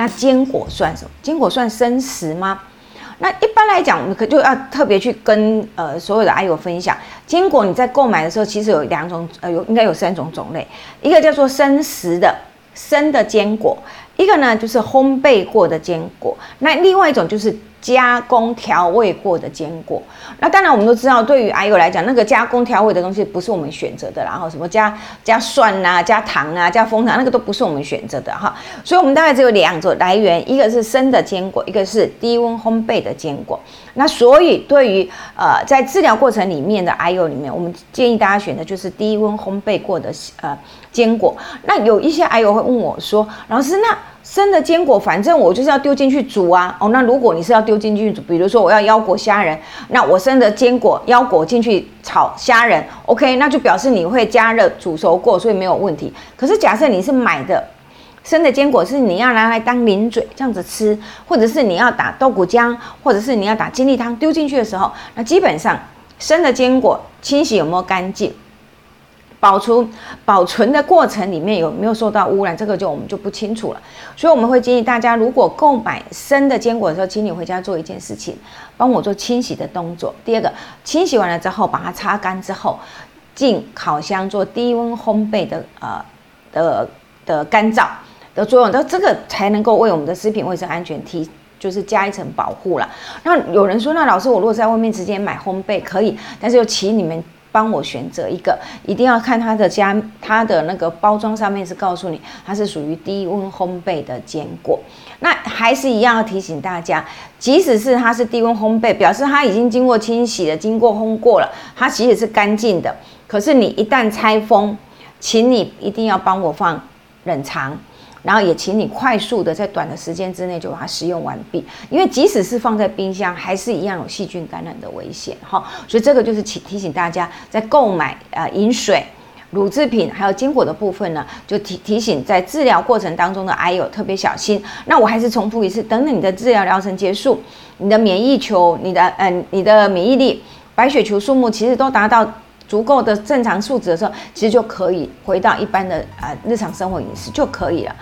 那坚果算什么？坚果算生食吗？那一般来讲，我们可就要特别去跟呃所有的阿友分享，坚果你在购买的时候，其实有两种，呃有应该有三种种类，一个叫做生食的生的坚果，一个呢就是烘焙过的坚果，那另外一种就是。加工调味过的坚果，那当然我们都知道，对于癌友来讲，那个加工调味的东西不是我们选择的，然后什么加加蒜啊、加糖啊、加蜂糖，那个都不是我们选择的哈。所以，我们大概只有两种来源，一个是生的坚果，一个是低温烘焙的坚果。那所以，对于呃在治疗过程里面的癌友里面，我们建议大家选的就是低温烘焙过的呃坚果。那有一些癌友会问我说：“老师，那？”生的坚果，反正我就是要丢进去煮啊。哦，那如果你是要丢进去煮，比如说我要腰果虾仁，那我生的坚果腰果进去炒虾仁，OK，那就表示你会加热煮熟过，所以没有问题。可是假设你是买的生的坚果，是你要拿来当零嘴这样子吃，或者是你要打豆鼓浆，或者是你要打金利汤丢进去的时候，那基本上生的坚果清洗有没有干净？保存保存的过程里面有没有受到污染，这个就我们就不清楚了。所以我们会建议大家，如果购买生的坚果的时候，请你回家做一件事情，帮我做清洗的动作。第二个，清洗完了之后，把它擦干之后，进烤箱做低温烘焙的呃的的干燥的作用，那这个才能够为我们的食品卫生安全提就是加一层保护了。那有人说，那老师我如果在外面直接买烘焙可以，但是又请你们。帮我选择一个，一定要看它的加它的那个包装上面是告诉你它是属于低温烘焙的坚果。那还是一样要提醒大家，即使是它是低温烘焙，表示它已经经过清洗了，经过烘过了，它其实是干净的。可是你一旦拆封，请你一定要帮我放冷藏。然后也请你快速的在短的时间之内就把它食用完毕，因为即使是放在冰箱，还是一样有细菌感染的危险哈。所以这个就是提提醒大家，在购买呃饮水、乳制品还有坚果的部分呢，就提提醒在治疗过程当中的癌友特别小心。那我还是重复一次，等等你的治疗疗程结束，你的免疫球、你的嗯你的免疫力、白血球数目其实都达到。足够的正常数值的时候，其实就可以回到一般的啊日常生活饮食就可以了。